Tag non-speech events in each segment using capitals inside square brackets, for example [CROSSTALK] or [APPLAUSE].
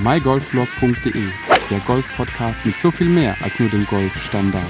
mygolfblog.de, der Golf-Podcast mit so viel mehr als nur dem Golfstandard.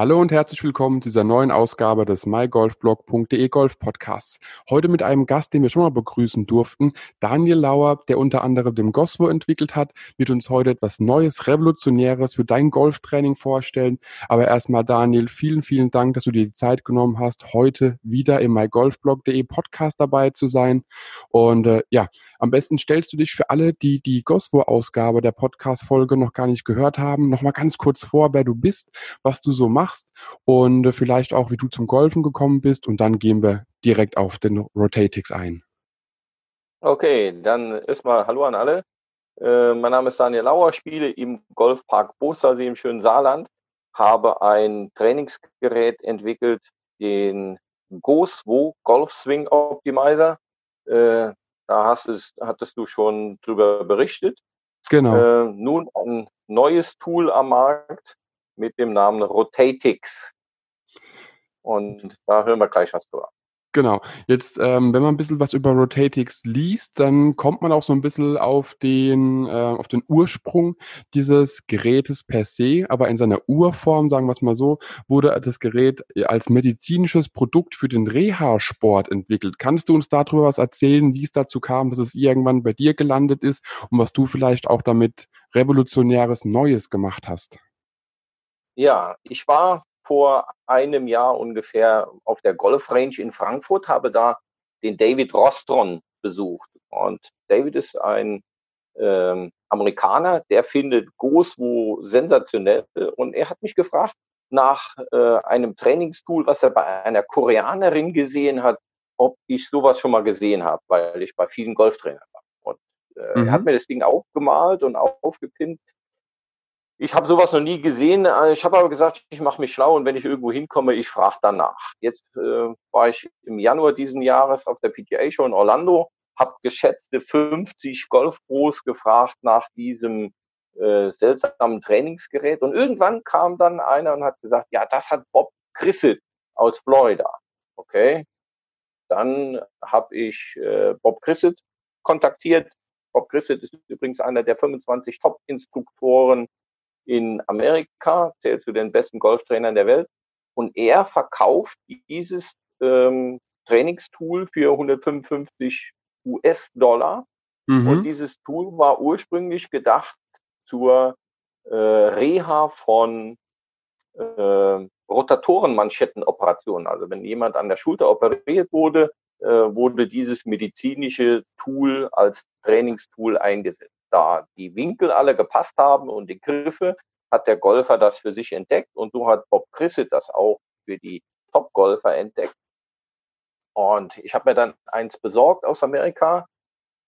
Hallo und herzlich willkommen zu dieser neuen Ausgabe des mygolfblog.de Golf Podcasts. Heute mit einem Gast, den wir schon mal begrüßen durften. Daniel Lauer, der unter anderem den Goswo entwickelt hat, wird uns heute etwas Neues, Revolutionäres für dein Golftraining vorstellen. Aber erstmal Daniel, vielen, vielen Dank, dass du dir die Zeit genommen hast, heute wieder im mygolfblog.de Podcast dabei zu sein. Und äh, ja, am besten stellst du dich für alle, die die Goswo-Ausgabe der Podcast-Folge noch gar nicht gehört haben, nochmal ganz kurz vor, wer du bist, was du so machst und vielleicht auch, wie du zum Golfen gekommen bist. Und dann gehen wir direkt auf den Rotatix ein. Okay, dann erstmal Hallo an alle. Äh, mein Name ist Daniel Lauer, spiele im Golfpark Bostersee im schönen Saarland, habe ein Trainingsgerät entwickelt, den GoSwo Golf Swing Optimizer. Äh, da hast es, hattest du schon drüber berichtet. Genau. Äh, nun ein neues Tool am Markt mit dem Namen Rotatix. Und da hören wir gleich was drüber. Genau. Jetzt, ähm, wenn man ein bisschen was über Rotatix liest, dann kommt man auch so ein bisschen auf den, äh, auf den Ursprung dieses Gerätes per se, aber in seiner Urform, sagen wir es mal so, wurde das Gerät als medizinisches Produkt für den Reha-Sport entwickelt. Kannst du uns darüber was erzählen, wie es dazu kam, dass es irgendwann bei dir gelandet ist und was du vielleicht auch damit revolutionäres Neues gemacht hast? Ja, ich war vor einem Jahr ungefähr auf der Golf Range in Frankfurt, habe da den David Rostron besucht. Und David ist ein ähm, Amerikaner, der findet Goswo sensationell. Und er hat mich gefragt nach äh, einem Trainingstool, was er bei einer Koreanerin gesehen hat, ob ich sowas schon mal gesehen habe, weil ich bei vielen Golftrainern war. Und äh, mhm. er hat mir das Ding aufgemalt und aufgepinnt ich habe sowas noch nie gesehen. Äh, ich habe aber gesagt, ich mache mich schlau und wenn ich irgendwo hinkomme, ich frage danach. Jetzt äh, war ich im Januar diesen Jahres auf der PGA Show in Orlando, habe geschätzte 50 Golfpros gefragt nach diesem äh, seltsamen Trainingsgerät und irgendwann kam dann einer und hat gesagt, ja, das hat Bob Crissett aus Florida. Okay, dann habe ich äh, Bob Crissett kontaktiert. Bob Crissett ist übrigens einer der 25 Top-Instruktoren in Amerika, zählt zu den besten Golftrainern der Welt. Und er verkauft dieses ähm, Trainingstool für 155 US-Dollar. Mhm. Und dieses Tool war ursprünglich gedacht zur äh, Reha von äh, Rotatorenmanschettenoperation. Also wenn jemand an der Schulter operiert wurde, wurde dieses medizinische Tool als Trainingstool eingesetzt da die Winkel alle gepasst haben und die Griffe, hat der Golfer das für sich entdeckt und so hat Bob Crissett das auch für die Top-Golfer entdeckt. Und ich habe mir dann eins besorgt aus Amerika,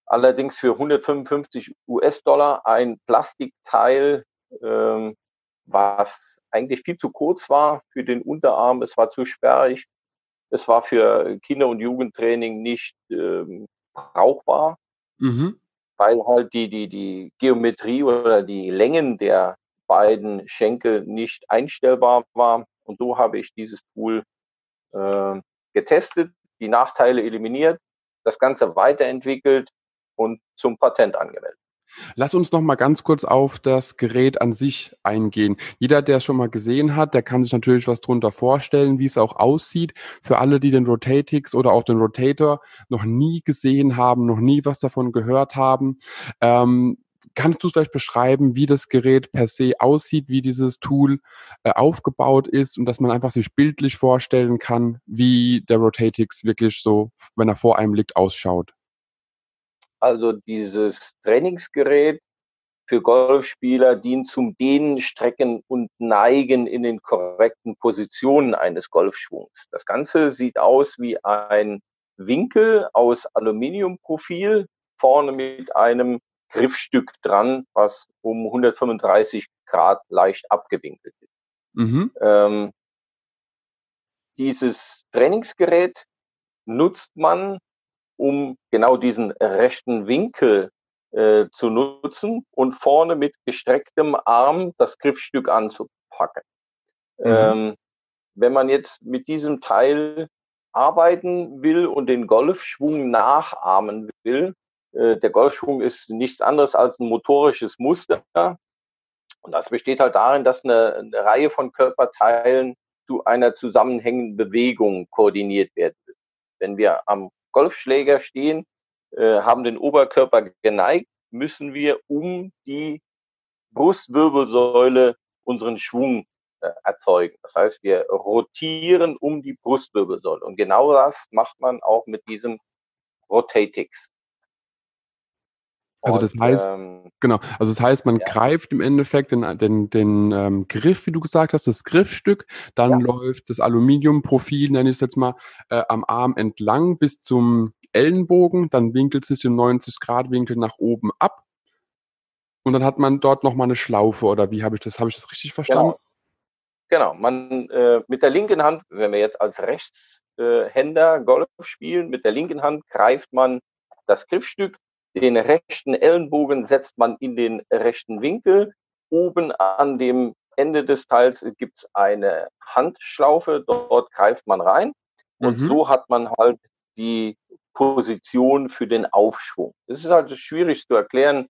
allerdings für 155 US-Dollar ein Plastikteil, ähm, was eigentlich viel zu kurz war für den Unterarm. Es war zu sperrig. Es war für Kinder- und Jugendtraining nicht ähm, brauchbar. Mhm weil halt die, die, die Geometrie oder die Längen der beiden Schenkel nicht einstellbar war. Und so habe ich dieses Tool äh, getestet, die Nachteile eliminiert, das Ganze weiterentwickelt und zum Patent angemeldet. Lass uns noch mal ganz kurz auf das Gerät an sich eingehen. Jeder, der es schon mal gesehen hat, der kann sich natürlich was drunter vorstellen, wie es auch aussieht. Für alle, die den Rotatix oder auch den Rotator noch nie gesehen haben, noch nie was davon gehört haben, ähm, kannst du vielleicht beschreiben, wie das Gerät per se aussieht, wie dieses Tool äh, aufgebaut ist und dass man einfach sich bildlich vorstellen kann, wie der Rotatix wirklich so, wenn er vor einem liegt, ausschaut? Also dieses Trainingsgerät für Golfspieler dient zum Dehnen, Strecken und Neigen in den korrekten Positionen eines Golfschwungs. Das Ganze sieht aus wie ein Winkel aus Aluminiumprofil, vorne mit einem Griffstück dran, was um 135 Grad leicht abgewinkelt ist. Mhm. Ähm, dieses Trainingsgerät nutzt man um genau diesen rechten Winkel äh, zu nutzen und vorne mit gestrecktem Arm das Griffstück anzupacken. Mhm. Ähm, wenn man jetzt mit diesem Teil arbeiten will und den Golfschwung nachahmen will, Äh, der Golfschwung ist nichts anderes als ein motorisches Muster. Und das besteht halt darin, dass eine, eine Reihe von Körperteilen zu einer zusammenhängenden Bewegung koordiniert werden. Wenn wir am Golfschläger stehen, äh, haben den Oberkörper geneigt, müssen wir um die Brustwirbelsäule unseren Schwung äh, erzeugen. Das heißt, wir rotieren um die Brustwirbelsäule. Und genau das macht man auch mit diesem Rotatix. Also das heißt, ähm, genau, also das heißt, man ja. greift im Endeffekt den, den, den ähm, Griff, wie du gesagt hast, das Griffstück, dann ja. läuft das Aluminiumprofil, nenne ich es jetzt mal, äh, am Arm entlang bis zum Ellenbogen, dann winkelt es sich im 90 Grad Winkel nach oben ab und dann hat man dort nochmal eine Schlaufe oder wie habe ich das, habe ich das richtig verstanden? Genau, genau. man äh, mit der linken Hand, wenn wir jetzt als Rechtshänder Golf spielen, mit der linken Hand greift man das Griffstück den rechten Ellenbogen setzt man in den rechten Winkel. Oben an dem Ende des Teils gibt es eine Handschlaufe, dort greift man rein. Und mhm. so hat man halt die Position für den Aufschwung. Das ist halt schwierig zu erklären,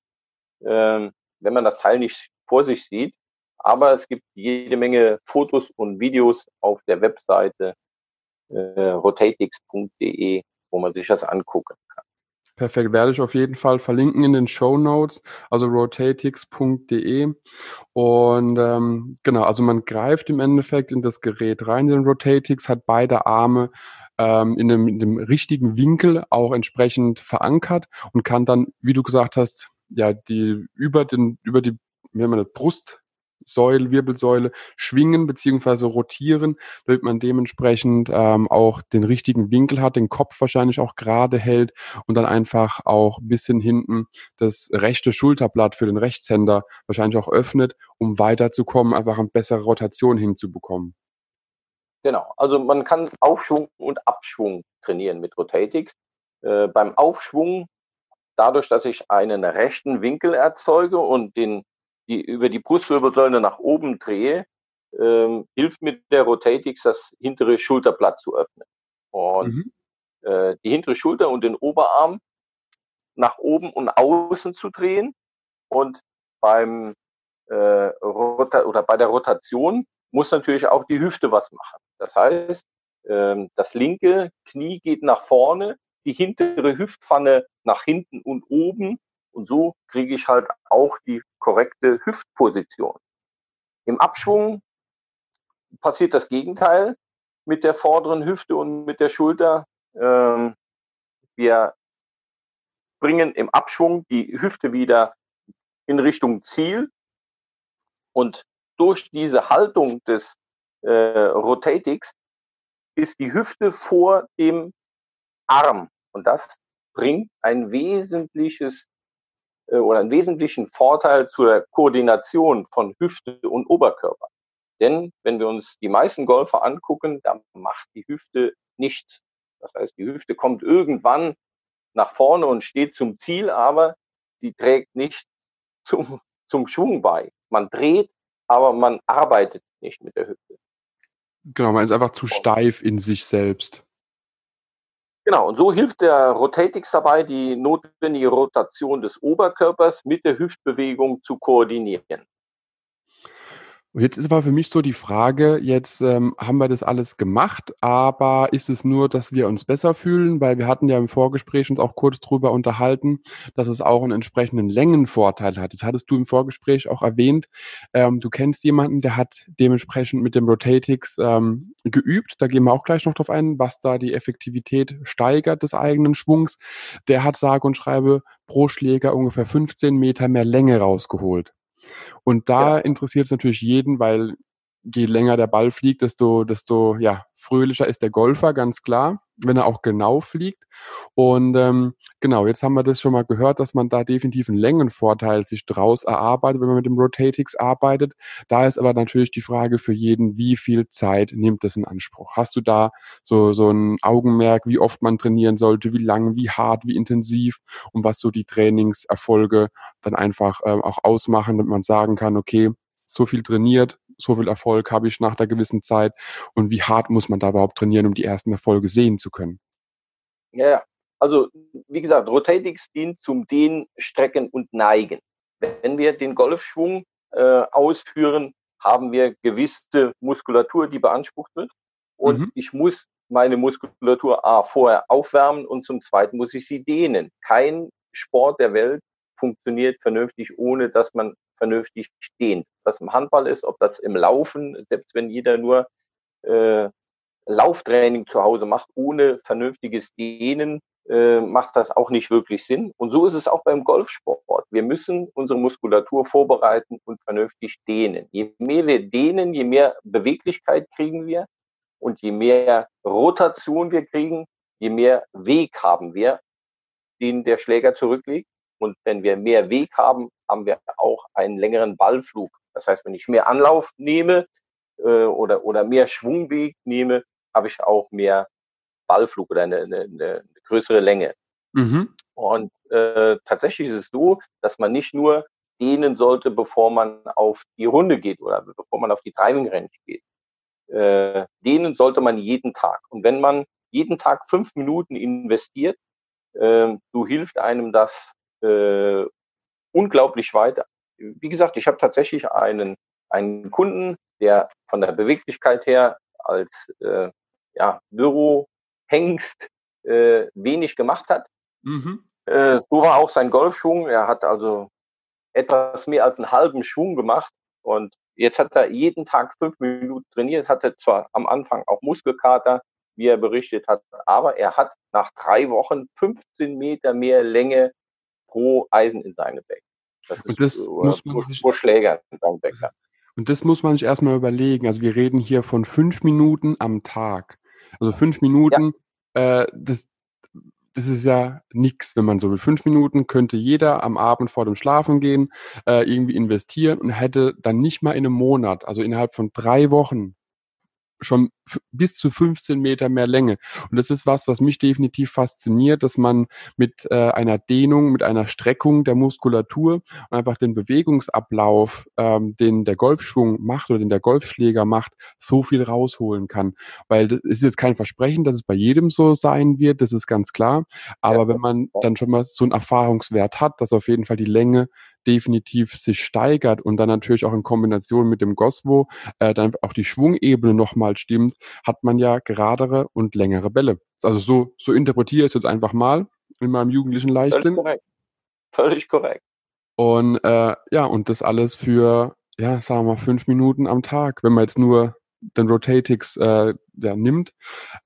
äh, wenn man das Teil nicht vor sich sieht. Aber es gibt jede Menge Fotos und Videos auf der Webseite äh, rotatix.de, wo man sich das angucken kann. Perfekt, werde ich auf jeden Fall verlinken in den Show Notes, also rotatix.de. Und ähm, genau, also man greift im Endeffekt in das Gerät rein, den Rotatix, hat beide Arme ähm, in, dem, in dem richtigen Winkel auch entsprechend verankert und kann dann, wie du gesagt hast, ja, die über den, über die, wie man das, Brust Säule, Wirbelsäule schwingen beziehungsweise rotieren, damit man dementsprechend ähm, auch den richtigen Winkel hat, den Kopf wahrscheinlich auch gerade hält und dann einfach auch bis hin hinten das rechte Schulterblatt für den Rechtshänder wahrscheinlich auch öffnet, um weiterzukommen, einfach eine bessere Rotation hinzubekommen. Genau, also man kann Aufschwung und Abschwung trainieren mit Rotatix. Äh, beim Aufschwung, dadurch, dass ich einen rechten Winkel erzeuge und den die, über die Brustwirbelsäule nach oben drehe, ähm, hilft mir der Rotatix, das hintere Schulterblatt zu öffnen. Und mhm. äh, die hintere Schulter und den Oberarm nach oben und außen zu drehen. Und beim äh, Rota oder bei der Rotation muss natürlich auch die Hüfte was machen. Das heißt, ähm, das linke Knie geht nach vorne, die hintere Hüftpfanne nach hinten und oben und so kriege ich halt auch die korrekte Hüftposition. Im Abschwung passiert das Gegenteil mit der vorderen Hüfte und mit der Schulter. Ähm, wir bringen im Abschwung die Hüfte wieder in Richtung Ziel und durch diese Haltung des äh, Rotatix ist die Hüfte vor dem Arm und das bringt ein wesentliches oder einen wesentlichen Vorteil zur Koordination von Hüfte und Oberkörper. Denn wenn wir uns die meisten Golfer angucken, dann macht die Hüfte nichts. Das heißt, die Hüfte kommt irgendwann nach vorne und steht zum Ziel, aber sie trägt nicht zum, zum Schwung bei. Man dreht, aber man arbeitet nicht mit der Hüfte. Genau, man ist einfach zu steif in sich selbst. Genau, und so hilft der Rotatix dabei, die notwendige Rotation des Oberkörpers mit der Hüftbewegung zu koordinieren. Und jetzt ist aber für mich so die Frage, jetzt ähm, haben wir das alles gemacht, aber ist es nur, dass wir uns besser fühlen? Weil wir hatten ja im Vorgespräch uns auch kurz drüber unterhalten, dass es auch einen entsprechenden Längenvorteil hat. Das hattest du im Vorgespräch auch erwähnt. Ähm, du kennst jemanden, der hat dementsprechend mit dem Rotatix ähm, geübt. Da gehen wir auch gleich noch drauf ein, was da die Effektivität steigert des eigenen Schwungs. Der hat sage und schreibe pro Schläger ungefähr 15 Meter mehr Länge rausgeholt. Und da ja. interessiert es natürlich jeden, weil je länger der Ball fliegt, desto, desto ja, fröhlicher ist der Golfer, ganz klar, wenn er auch genau fliegt. Und ähm, genau, jetzt haben wir das schon mal gehört, dass man da definitiv einen Längenvorteil sich draus erarbeitet, wenn man mit dem Rotatix arbeitet. Da ist aber natürlich die Frage für jeden, wie viel Zeit nimmt das in Anspruch? Hast du da so, so ein Augenmerk, wie oft man trainieren sollte, wie lang, wie hart, wie intensiv und was so die Trainingserfolge dann einfach äh, auch ausmachen, damit man sagen kann, okay, so viel trainiert, so viel Erfolg habe ich nach einer gewissen Zeit und wie hart muss man da überhaupt trainieren, um die ersten Erfolge sehen zu können? Ja, Also, wie gesagt, Rotatix dient zum Dehnen, Strecken und Neigen. Wenn wir den Golfschwung äh, ausführen, haben wir gewisse Muskulatur, die beansprucht wird. Und mhm. ich muss meine Muskulatur A vorher aufwärmen und zum Zweiten muss ich sie dehnen. Kein Sport der Welt funktioniert vernünftig, ohne dass man vernünftig dehnt. Ob das im Handball ist, ob das im Laufen, selbst wenn jeder nur äh, Lauftraining zu Hause macht, ohne vernünftiges Dehnen, äh, macht das auch nicht wirklich Sinn. Und so ist es auch beim Golfsport. Wir müssen unsere Muskulatur vorbereiten und vernünftig dehnen. Je mehr wir dehnen, je mehr Beweglichkeit kriegen wir und je mehr Rotation wir kriegen, je mehr Weg haben wir, den der Schläger zurücklegt. Und wenn wir mehr Weg haben, haben wir auch einen längeren Ballflug. Das heißt, wenn ich mehr Anlauf nehme äh, oder, oder mehr Schwungweg nehme, habe ich auch mehr Ballflug oder eine, eine, eine größere Länge. Mhm. Und äh, tatsächlich ist es so, dass man nicht nur dehnen sollte, bevor man auf die Runde geht oder bevor man auf die Driving Range geht. Äh, dehnen sollte man jeden Tag. Und wenn man jeden Tag fünf Minuten investiert, äh, so hilft einem das äh, unglaublich weiter. Wie gesagt, ich habe tatsächlich einen, einen Kunden, der von der Beweglichkeit her als äh, ja, Bürohengst äh, wenig gemacht hat. Mhm. Äh, so war auch sein Golfschwung. Er hat also etwas mehr als einen halben Schwung gemacht und jetzt hat er jeden Tag fünf Minuten trainiert, hatte zwar am Anfang auch Muskelkater, wie er berichtet hat, aber er hat nach drei Wochen 15 Meter mehr Länge pro Eisen in seine Becken. Das und das ist, muss man pro, sich, pro Schläger in seinem Becken. Und das muss man sich erstmal überlegen. Also wir reden hier von fünf Minuten am Tag. Also fünf Minuten, ja. äh, das, das ist ja nichts, wenn man so will. Fünf Minuten könnte jeder am Abend vor dem Schlafen gehen, äh, irgendwie investieren und hätte dann nicht mal in einem Monat, also innerhalb von drei Wochen, schon bis zu 15 Meter mehr Länge. Und das ist was, was mich definitiv fasziniert, dass man mit äh, einer Dehnung, mit einer Streckung der Muskulatur und einfach den Bewegungsablauf, ähm, den der Golfschwung macht oder den der Golfschläger macht, so viel rausholen kann. Weil das ist jetzt kein Versprechen, dass es bei jedem so sein wird, das ist ganz klar. Aber ja. wenn man dann schon mal so einen Erfahrungswert hat, dass auf jeden Fall die Länge definitiv sich steigert und dann natürlich auch in Kombination mit dem Goswo äh, dann auch die Schwungebene nochmal stimmt, hat man ja geradere und längere Bälle. Also so, so interpretiere ich es jetzt einfach mal in meinem jugendlichen Leichtsinn. Völlig korrekt. Völlig korrekt. Und äh, ja, und das alles für, ja, sagen wir mal, fünf Minuten am Tag, wenn man jetzt nur den Rotatix äh, ja, nimmt.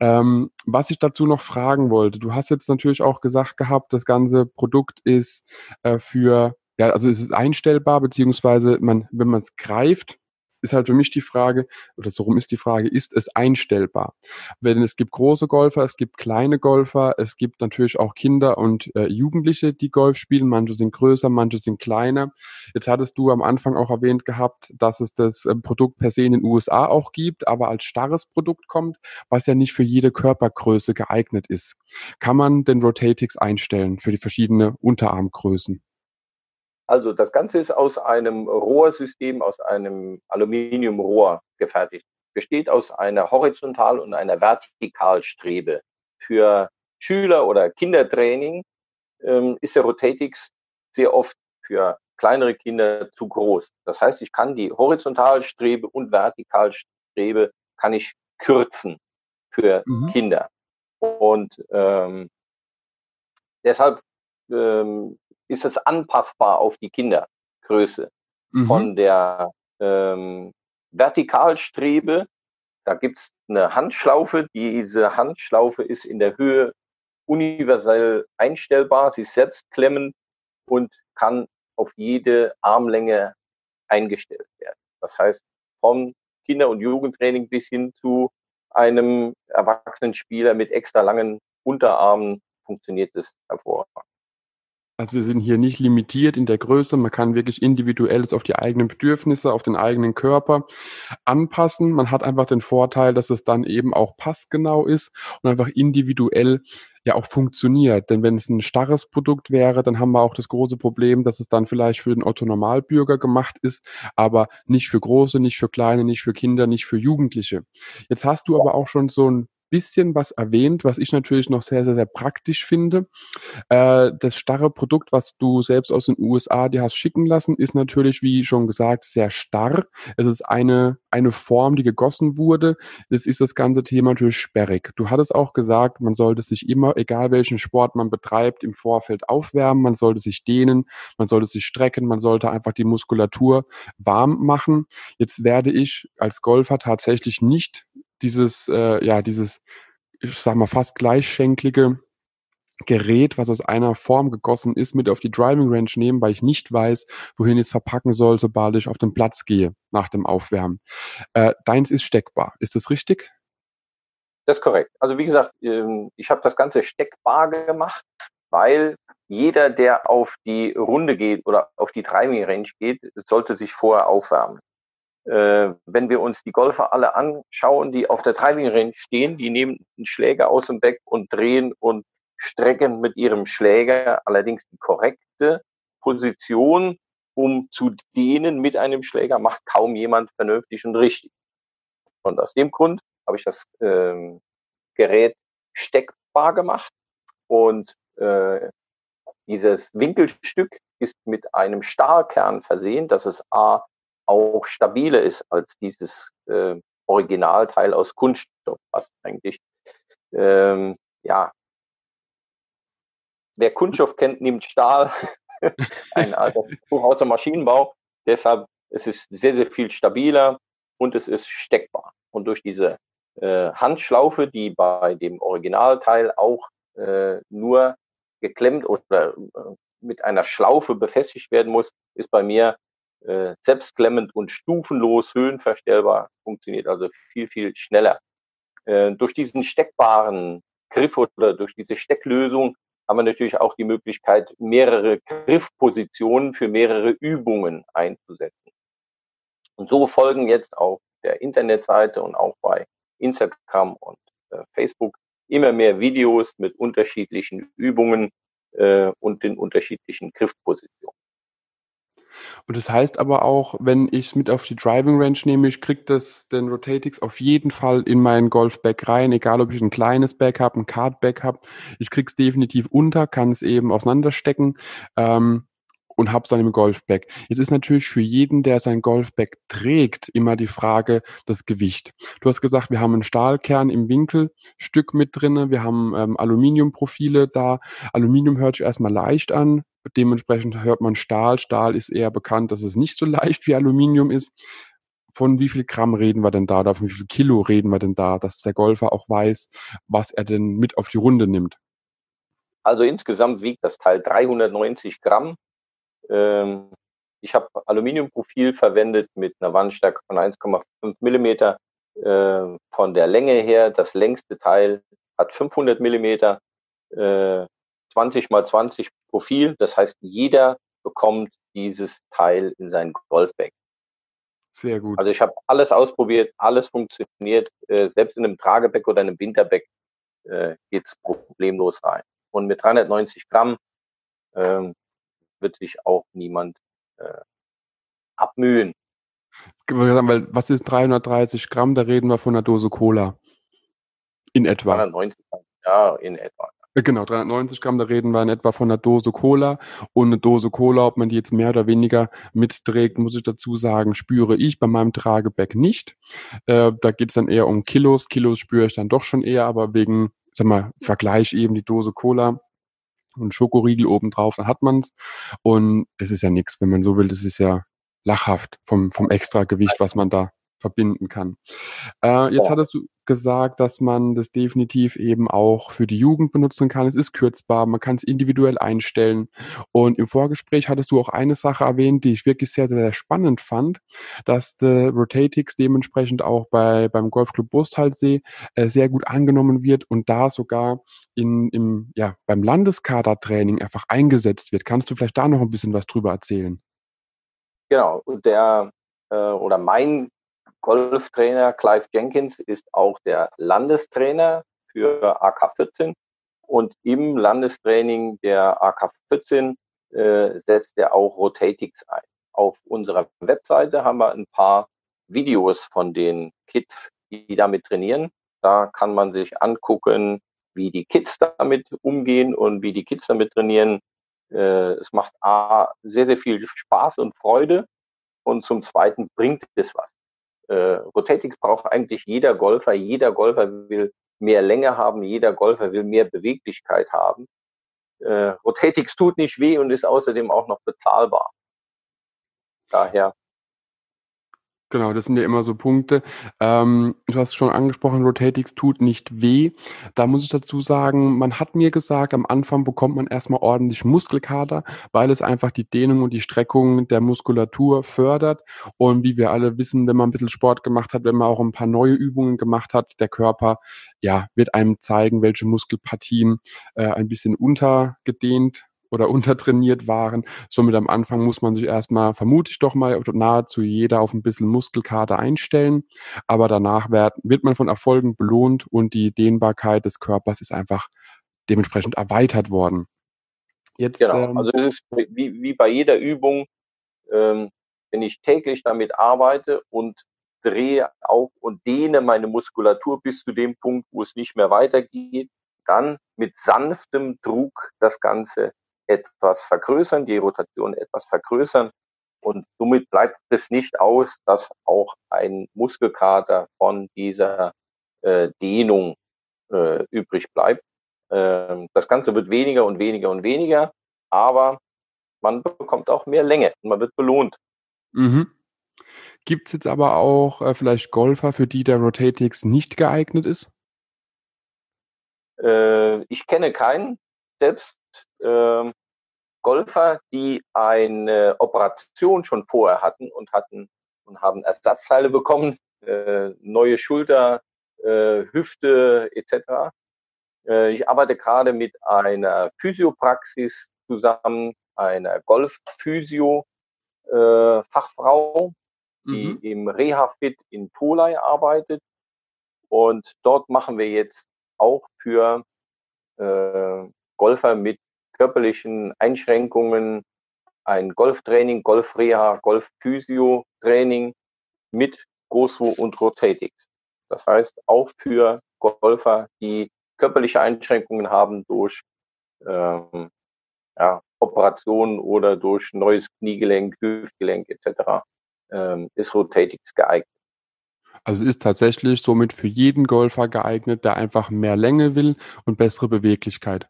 Ähm, was ich dazu noch fragen wollte, du hast jetzt natürlich auch gesagt gehabt, das ganze Produkt ist äh, für ja, also es ist einstellbar, beziehungsweise man, wenn man es greift, ist halt für mich die Frage, oder so rum ist die Frage, ist es einstellbar? Wenn es gibt große Golfer, es gibt kleine Golfer, es gibt natürlich auch Kinder und äh, Jugendliche, die Golf spielen. Manche sind größer, manche sind kleiner. Jetzt hattest du am Anfang auch erwähnt gehabt, dass es das äh, Produkt per se in den USA auch gibt, aber als starres Produkt kommt, was ja nicht für jede Körpergröße geeignet ist. Kann man den Rotatix einstellen für die verschiedenen Unterarmgrößen? Also das Ganze ist aus einem Rohrsystem, aus einem Aluminiumrohr gefertigt. Besteht aus einer Horizontal- und einer Vertikalstrebe. Für Schüler- oder Kindertraining ähm, ist der Rotatix sehr oft für kleinere Kinder zu groß. Das heißt, ich kann die Horizontalstrebe und Vertikalstrebe kann ich kürzen für mhm. Kinder. Und ähm, deshalb ähm, ist es anpassbar auf die Kindergröße. Mhm. Von der ähm, Vertikalstrebe, da gibt's eine Handschlaufe. Diese Handschlaufe ist in der Höhe universell einstellbar. Sie ist selbst klemmen und kann auf jede Armlänge eingestellt werden. Das heißt, vom Kinder- und Jugendtraining bis hin zu einem erwachsenen Spieler mit extra langen Unterarmen funktioniert es hervorragend. Also wir sind hier nicht limitiert in der Größe. Man kann wirklich individuelles auf die eigenen Bedürfnisse, auf den eigenen Körper anpassen. Man hat einfach den Vorteil, dass es dann eben auch passgenau ist und einfach individuell ja auch funktioniert. Denn wenn es ein starres Produkt wäre, dann haben wir auch das große Problem, dass es dann vielleicht für den Otto-Normalbürger gemacht ist, aber nicht für Große, nicht für Kleine, nicht für Kinder, nicht für Jugendliche. Jetzt hast du aber auch schon so ein bisschen was erwähnt, was ich natürlich noch sehr, sehr, sehr praktisch finde. Äh, das starre Produkt, was du selbst aus den USA dir hast schicken lassen, ist natürlich, wie schon gesagt, sehr starr. Es ist eine, eine Form, die gegossen wurde. Jetzt ist das ganze Thema natürlich sperrig. Du hattest auch gesagt, man sollte sich immer, egal welchen Sport man betreibt, im Vorfeld aufwärmen, man sollte sich dehnen, man sollte sich strecken, man sollte einfach die Muskulatur warm machen. Jetzt werde ich als Golfer tatsächlich nicht dieses, äh, ja, dieses, ich sag mal, fast gleichschenklige Gerät, was aus einer Form gegossen ist, mit auf die Driving Range nehmen, weil ich nicht weiß, wohin ich es verpacken soll, sobald ich auf den Platz gehe nach dem Aufwärmen. Äh, deins ist steckbar. Ist das richtig? Das ist korrekt. Also wie gesagt, ähm, ich habe das Ganze steckbar gemacht, weil jeder, der auf die Runde geht oder auf die Driving Range geht, sollte sich vorher aufwärmen äh, wenn wir uns die Golfer alle anschauen, die auf der Driving Range stehen, die nehmen einen Schläger aus dem Deck und drehen und strecken mit ihrem Schläger allerdings die korrekte Position, um zu dehnen mit einem Schläger, macht kaum jemand vernünftig und richtig. Und aus dem Grund habe ich das ähm, Gerät steckbar gemacht und äh, dieses Winkelstück ist mit einem Stahlkern versehen, dass es A auch stabiler ist als dieses äh, Originalteil aus Kunststoff, was eigentlich ähm, ja wer Kunststoff kennt, nimmt Stahl, [LAUGHS] ein alter Buch dem Maschinenbau. Deshalb es ist sehr, sehr viel stabiler und es ist steckbar. Und durch diese äh, Handschlaufe, die bei dem Originalteil auch äh, nur geklemmt oder äh, mit einer Schlaufe befestigt werden muss, ist bei mir äh, selbstklemmend und stufenlos höhenverstellbar, funktioniert also viel, viel schneller. Äh, durch diesen steckbaren Griff oder durch diese Stecklösung haben wir natürlich auch die Möglichkeit, mehrere Griffpositionen für mehrere Übungen einzusetzen. Und so folgen jetzt auf der Internetseite und auch bei Instagram und äh, Facebook immer mehr Videos mit unterschiedlichen Übungen äh, und den unterschiedlichen Griffpositionen. Und das heißt aber auch, wenn ich es mit auf die Driving Range nehme, ich kriege das den Rotatix auf jeden Fall in meinen Golfbag rein, egal ob ich ein kleines Bag habe, ein Cardbag habe. Ich krieg's definitiv unter, kann es eben auseinanderstecken. Ähm, und hab's dann im Golfbag. Jetzt ist natürlich für jeden, der sein Golfbag trägt, immer die Frage das Gewicht. Du hast gesagt, wir haben einen Stahlkern im Winkelstück mit drinne, wir haben ähm, Aluminiumprofile da. Aluminium hört sich erstmal leicht an, Dementsprechend hört man Stahl. Stahl ist eher bekannt, dass es nicht so [LAUGHS] leicht wie Aluminium ist. Von wie viel Gramm reden wir denn da? Oder von wie viel Kilo reden wir denn da, dass der Golfer auch weiß, was er denn mit auf die Runde nimmt? Also insgesamt wiegt das Teil 390 Gramm. Ähm, ich habe Aluminiumprofil verwendet mit einer Wandstärke von 1,5 Millimeter. Äh, von der Länge her, das längste Teil hat 500 Millimeter. Äh, 20 mal 20 Profil. Das heißt, jeder bekommt dieses Teil in sein Golfbag. Sehr gut. Also ich habe alles ausprobiert, alles funktioniert. Äh, selbst in einem Tragebag oder einem Winterbag äh, geht es problemlos rein. Und mit 390 Gramm äh, wird sich auch niemand äh, abmühen. Weil, was ist 330 Gramm? Da reden wir von einer Dose Cola. In etwa. 390 Gramm, ja, in etwa. Äh, genau, 390 Gramm, da reden wir in etwa von einer Dose Cola. Und eine Dose Cola, ob man die jetzt mehr oder weniger mitträgt, muss ich dazu sagen, spüre ich bei meinem Tragebag nicht. Äh, da geht es dann eher um Kilos. Kilos spüre ich dann doch schon eher, aber wegen, sag mal, Vergleich eben die Dose Cola und Schokoriegel obendrauf, dann hat man's. Und das ist ja nichts, wenn man so will, das ist ja lachhaft vom, vom Extragewicht, was man da verbinden kann. Äh, jetzt ja. hattest du gesagt, dass man das definitiv eben auch für die Jugend benutzen kann. Es ist kürzbar, man kann es individuell einstellen. Und im Vorgespräch hattest du auch eine Sache erwähnt, die ich wirklich sehr, sehr spannend fand, dass der Rotatix dementsprechend auch bei, beim Golfclub Brusthalsee äh, sehr gut angenommen wird und da sogar in, im, ja, beim Landeskadertraining einfach eingesetzt wird. Kannst du vielleicht da noch ein bisschen was drüber erzählen? Genau, der äh, oder mein Golftrainer Clive Jenkins ist auch der Landestrainer für AK14 und im Landestraining der AK14 äh, setzt er auch Rotatix ein. Auf unserer Webseite haben wir ein paar Videos von den Kids, die damit trainieren. Da kann man sich angucken, wie die Kids damit umgehen und wie die Kids damit trainieren. Äh, es macht A, sehr, sehr viel Spaß und Freude und zum Zweiten bringt es was. Äh, Rotatix braucht eigentlich jeder Golfer. Jeder Golfer will mehr Länge haben, jeder Golfer will mehr Beweglichkeit haben. Äh, Rotatix tut nicht weh und ist außerdem auch noch bezahlbar. Daher Genau, das sind ja immer so Punkte. Ähm, du hast schon angesprochen, Rotatix tut nicht weh. Da muss ich dazu sagen, man hat mir gesagt, am Anfang bekommt man erstmal ordentlich Muskelkater, weil es einfach die Dehnung und die Streckung der Muskulatur fördert. Und wie wir alle wissen, wenn man ein bisschen Sport gemacht hat, wenn man auch ein paar neue Übungen gemacht hat, der Körper, ja, wird einem zeigen, welche Muskelpartien äh, ein bisschen untergedehnt oder untertrainiert waren. Somit am Anfang muss man sich erstmal, vermute ich doch mal, nahezu jeder auf ein bisschen Muskelkater einstellen. Aber danach wird, wird man von Erfolgen belohnt und die Dehnbarkeit des Körpers ist einfach dementsprechend erweitert worden. Jetzt, genau, ähm, also es ist wie, wie bei jeder Übung, ähm, wenn ich täglich damit arbeite und drehe auf und dehne meine Muskulatur bis zu dem Punkt, wo es nicht mehr weitergeht, dann mit sanftem Druck das Ganze etwas vergrößern, die Rotation etwas vergrößern. Und somit bleibt es nicht aus, dass auch ein Muskelkater von dieser äh, Dehnung äh, übrig bleibt. Ähm, das Ganze wird weniger und weniger und weniger, aber man bekommt auch mehr Länge und man wird belohnt. Mhm. Gibt es jetzt aber auch äh, vielleicht Golfer, für die der Rotatix nicht geeignet ist? Äh, ich kenne keinen. Selbst äh, Golfer, die eine Operation schon vorher hatten und hatten und haben Ersatzteile bekommen, äh, neue Schulter, äh, Hüfte etc. Äh, ich arbeite gerade mit einer Physiopraxis zusammen, einer Golf-Physio-Fachfrau, äh, die mhm. im Reha-Fit in Tolai arbeitet. Und dort machen wir jetzt auch für äh, Golfer mit körperlichen Einschränkungen ein Golftraining, Golfreha, Golfphysio-Training mit Goswo und Rotatix. Das heißt, auch für Golfer, die körperliche Einschränkungen haben durch ähm, ja, Operationen oder durch neues Kniegelenk, Hüftgelenk etc., ähm, ist Rotatix geeignet. Also es ist tatsächlich somit für jeden Golfer geeignet, der einfach mehr Länge will und bessere Beweglichkeit.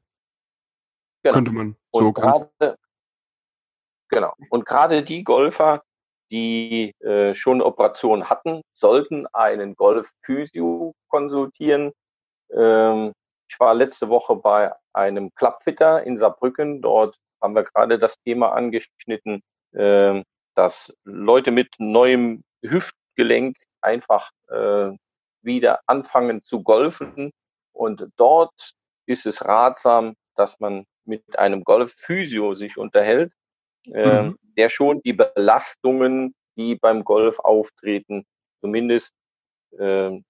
Genau. Könnte man so und grade, Genau. Und gerade die Golfer, die äh, schon Operationen hatten, sollten einen Golf-Physio konsultieren. Ähm, ich war letzte Woche bei einem Clubfitter in Saarbrücken. Dort haben wir gerade das Thema angeschnitten, äh, dass Leute mit neuem Hüftgelenk einfach äh, wieder anfangen zu golfen. Und dort ist es ratsam, dass man mit einem Golfphysio sich unterhält, äh, mhm. der schon die Belastungen, die beim Golf auftreten, zumindest äh,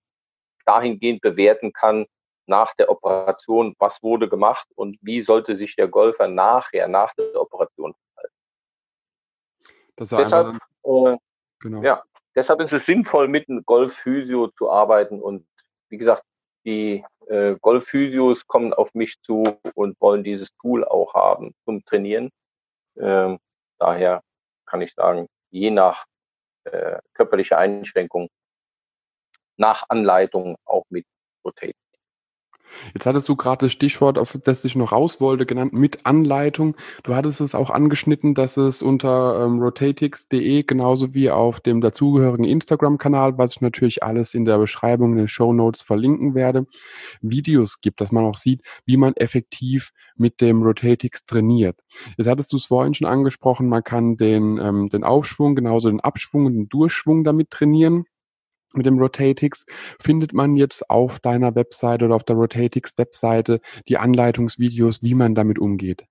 dahingehend bewerten kann nach der Operation, was wurde gemacht und wie sollte sich der Golfer nachher, nach der Operation verhalten. deshalb, äh, genau. ja, deshalb ist es sinnvoll, mit einem Golfphysio zu arbeiten und wie gesagt, die äh, Golfphysios kommen auf mich zu und wollen dieses Tool auch haben zum Trainieren. Ähm, daher kann ich sagen, je nach äh, körperlicher Einschränkung, nach Anleitung auch mit Rotate. Jetzt hattest du gerade das Stichwort, auf das ich noch raus wollte, genannt mit Anleitung. Du hattest es auch angeschnitten, dass es unter ähm, rotatix.de genauso wie auf dem dazugehörigen Instagram-Kanal, was ich natürlich alles in der Beschreibung, in den Show Notes verlinken werde, Videos gibt, dass man auch sieht, wie man effektiv mit dem Rotatix trainiert. Jetzt hattest du es vorhin schon angesprochen, man kann den, ähm, den Aufschwung, genauso den Abschwung und den Durchschwung damit trainieren mit dem Rotatix findet man jetzt auf deiner Webseite oder auf der Rotatix Webseite die Anleitungsvideos, wie man damit umgeht.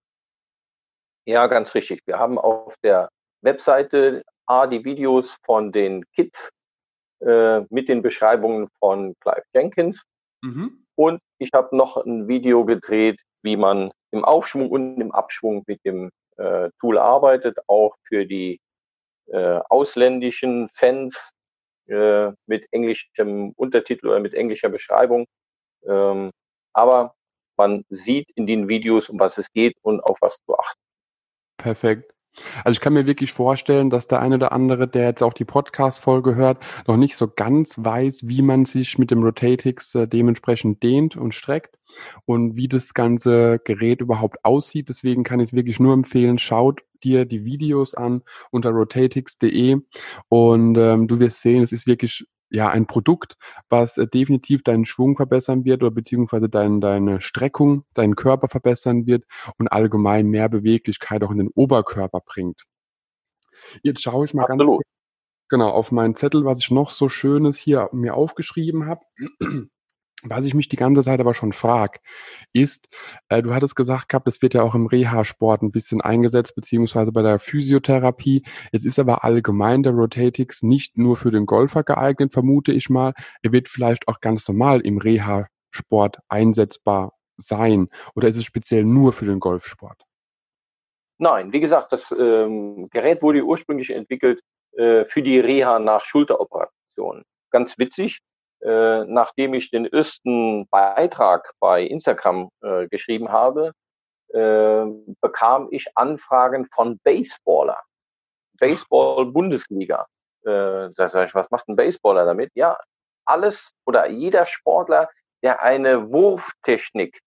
Ja, ganz richtig. Wir haben auf der Webseite A die Videos von den Kids äh, mit den Beschreibungen von Clive Jenkins. Mhm. Und ich habe noch ein Video gedreht, wie man im Aufschwung und im Abschwung mit dem äh, Tool arbeitet, auch für die äh, ausländischen Fans äh, mit englischem Untertitel oder mit englischer Beschreibung. Ähm, aber man sieht in den Videos, um was es geht und auf was zu achten. Perfekt. Also ich kann mir wirklich vorstellen, dass der eine oder andere, der jetzt auch die Podcast-Folge hört, noch nicht so ganz weiß, wie man sich mit dem Rotatix äh, dementsprechend dehnt und streckt und wie das ganze Gerät überhaupt aussieht. Deswegen kann ich es wirklich nur empfehlen, schaut dir die Videos an unter rotatix.de und ähm, du wirst sehen, es ist wirklich ja, ein Produkt, was äh, definitiv deinen Schwung verbessern wird oder beziehungsweise dein, deine Streckung, deinen Körper verbessern wird und allgemein mehr Beweglichkeit auch in den Oberkörper bringt. Jetzt schaue ich mal Absolut. ganz kurz genau auf meinen Zettel, was ich noch so Schönes hier mir aufgeschrieben habe. Was ich mich die ganze Zeit aber schon frage, ist, äh, du hattest gesagt gehabt, das wird ja auch im Reha-Sport ein bisschen eingesetzt, beziehungsweise bei der Physiotherapie. Jetzt ist aber allgemein der Rotatix nicht nur für den Golfer geeignet, vermute ich mal. Er wird vielleicht auch ganz normal im Reha-Sport einsetzbar sein. Oder ist es speziell nur für den Golfsport? Nein, wie gesagt, das ähm, Gerät wurde ursprünglich entwickelt äh, für die Reha nach Schulteroperationen. Ganz witzig, äh, nachdem ich den ersten Beitrag bei Instagram äh, geschrieben habe, äh, bekam ich Anfragen von Baseballer. Baseball-Bundesliga. Äh, da sage ich, was macht ein Baseballer damit? Ja, alles oder jeder Sportler, der eine Wurftechnik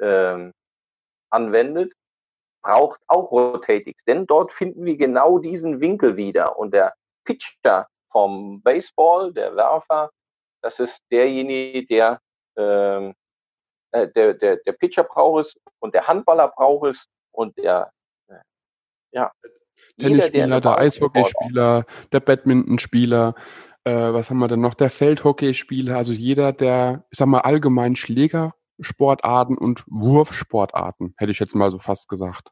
äh, anwendet, braucht auch Rotatix. Denn dort finden wir genau diesen Winkel wieder. Und der Pitcher vom Baseball, der Werfer, das ist derjenige, der, ähm, äh, der, der, der Pitcher braucht es und der Handballer braucht es und der, äh, ja. Tennisspieler, der, der Eishockeyspieler, der Badmintonspieler, äh, was haben wir denn noch? Der Feldhockeyspieler, also jeder, der, ich sag mal, allgemein Schlägersportarten und Wurfsportarten, hätte ich jetzt mal so fast gesagt.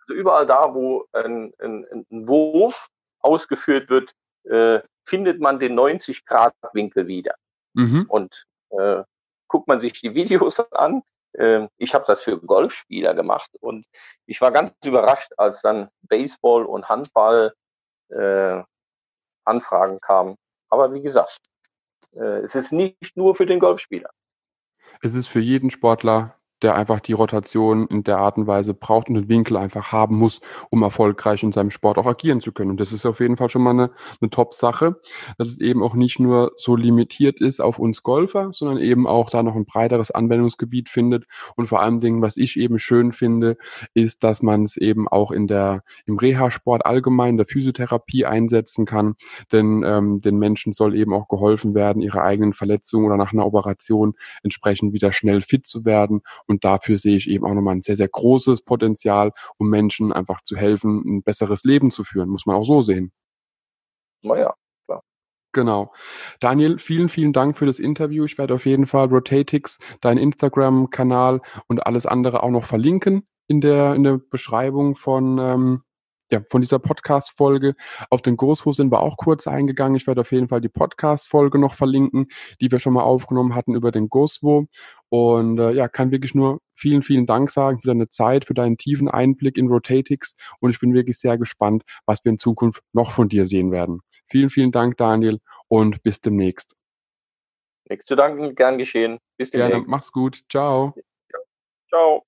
Also überall da, wo ein, ein, ein Wurf ausgeführt wird, äh, findet man den 90-Grad-Winkel wieder. Mhm. Und äh, guckt man sich die Videos an. Äh, ich habe das für Golfspieler gemacht und ich war ganz überrascht, als dann Baseball und Handball äh, Anfragen kamen. Aber wie gesagt, äh, es ist nicht nur für den Golfspieler. Es ist für jeden Sportler der einfach die Rotation in der Art und Weise braucht und den Winkel einfach haben muss, um erfolgreich in seinem Sport auch agieren zu können. Und das ist auf jeden Fall schon mal eine, eine Top-Sache, dass es eben auch nicht nur so limitiert ist auf uns Golfer, sondern eben auch da noch ein breiteres Anwendungsgebiet findet. Und vor allem Dingen, was ich eben schön finde, ist, dass man es eben auch in der, im Reha-Sport allgemein, der Physiotherapie einsetzen kann. Denn ähm, den Menschen soll eben auch geholfen werden, ihre eigenen Verletzungen oder nach einer Operation entsprechend wieder schnell fit zu werden und dafür sehe ich eben auch nochmal ein sehr, sehr großes Potenzial, um Menschen einfach zu helfen, ein besseres Leben zu führen. Muss man auch so sehen. Naja, klar. Genau. Daniel, vielen, vielen Dank für das Interview. Ich werde auf jeden Fall Rotatix, deinen Instagram-Kanal und alles andere auch noch verlinken in der, in der Beschreibung von, ähm, ja, von dieser Podcast-Folge. Auf den Großfuß sind wir auch kurz eingegangen. Ich werde auf jeden Fall die Podcast-Folge noch verlinken, die wir schon mal aufgenommen hatten über den Goswo. Und äh, ja, kann wirklich nur vielen, vielen Dank sagen für deine Zeit, für deinen tiefen Einblick in Rotatix. Und ich bin wirklich sehr gespannt, was wir in Zukunft noch von dir sehen werden. Vielen, vielen Dank, Daniel, und bis demnächst. Nichts zu danken, gern geschehen. Bis demnächst. Gerne, mach's gut. Ciao. Ciao.